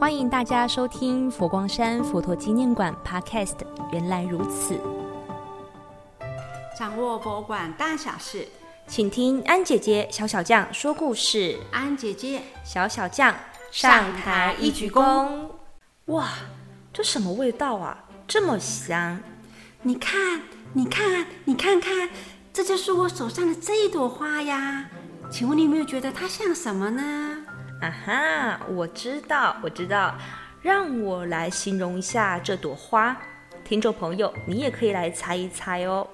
欢迎大家收听佛光山佛陀纪念馆 Podcast。原来如此，掌握博物馆大小事，请听安姐姐小小将说故事。安姐姐小小将上台一鞠躬。哇，这什么味道啊？这么香！你看，你看，你看看，这就是我手上的这一朵花呀。请问你有没有觉得它像什么呢？啊哈，我知道，我知道，让我来形容一下这朵花。听众朋友，你也可以来猜一猜哦。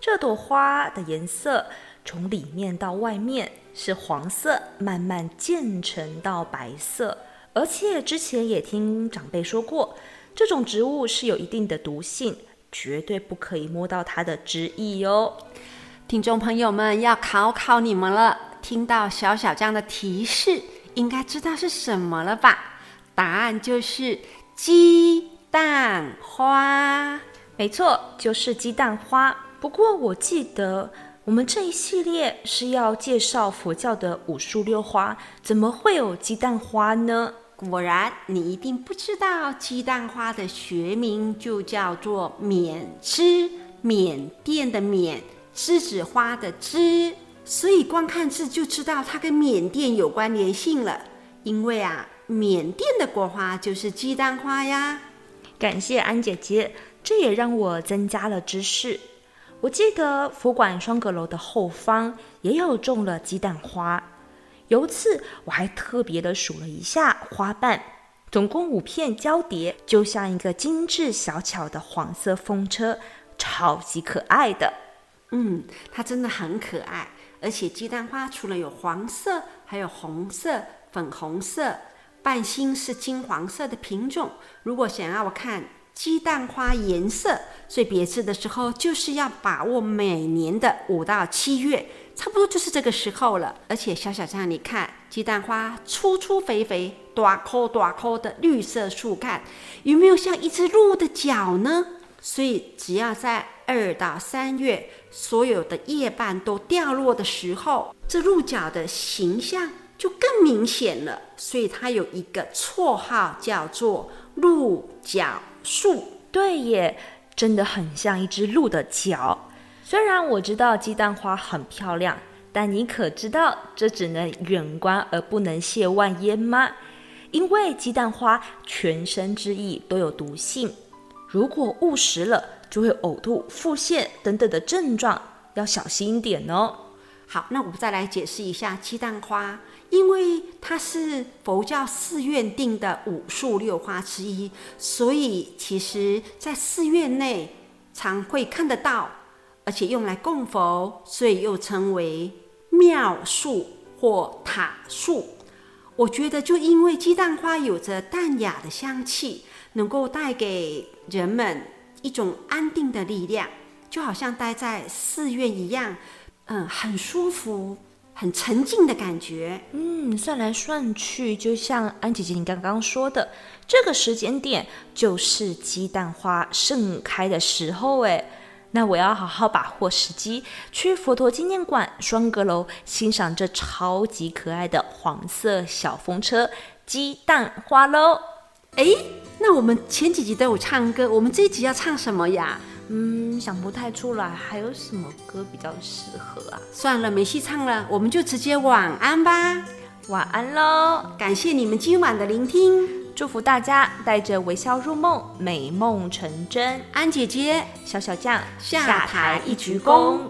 这朵花的颜色从里面到外面是黄色，慢慢渐成到白色。而且之前也听长辈说过，这种植物是有一定的毒性，绝对不可以摸到它的枝叶哦。听众朋友们，要考考你们了，听到小小这样的提示。应该知道是什么了吧？答案就是鸡蛋花。没错，就是鸡蛋花。不过我记得我们这一系列是要介绍佛教的五树六花，怎么会有鸡蛋花呢？果然，你一定不知道，鸡蛋花的学名就叫做缅栀，缅甸的缅，栀子花的栀。所以光看字就知道它跟缅甸有关联性了，因为啊，缅甸的国花就是鸡蛋花呀。感谢安姐姐，这也让我增加了知识。我记得佛馆双阁楼的后方也有种了鸡蛋花，有次我还特别的数了一下花瓣，总共五片交叠，就像一个精致小巧的黄色风车，超级可爱的。嗯，它真的很可爱。而且鸡蛋花除了有黄色，还有红色、粉红色，半心是金黄色的品种。如果想要我看鸡蛋花颜色最别致的时候，就是要把握每年的五到七月，差不多就是这个时候了。而且小小样，你看鸡蛋花粗粗肥肥、短颗短颗的绿色树干，有没有像一只鹿的脚呢？所以只要在二到三月，所有的叶瓣都掉落的时候，这鹿角的形象就更明显了。所以它有一个绰号叫做鹿角树。对耶，真的很像一只鹿的角。虽然我知道鸡蛋花很漂亮，但你可知道这只能远观而不能亵玩焉吗？因为鸡蛋花全身之意都有毒性，如果误食了。就会呕吐、腹泻等等的症状，要小心一点哦。好，那我们再来解释一下鸡蛋花，因为它是佛教寺院定的五树六花之一，所以其实在寺院内常会看得到，而且用来供佛，所以又称为庙树或塔树。我觉得，就因为鸡蛋花有着淡雅的香气，能够带给人们。一种安定的力量，就好像待在寺院一样，嗯，很舒服、很沉静的感觉。嗯，算来算去，就像安姐姐你刚刚说的，这个时间点就是鸡蛋花盛开的时候。哎，那我要好好把握时机，去佛陀纪念馆双阁楼欣赏这超级可爱的黄色小风车鸡蛋花喽。哎。那我们前几集都有唱歌，我们这一集要唱什么呀？嗯，想不太出来，还有什么歌比较适合啊？算了，没戏唱了，我们就直接晚安吧。晚安喽！感谢你们今晚的聆听，祝福大家带着微笑入梦，美梦成真。安姐姐，小小将下台一鞠躬。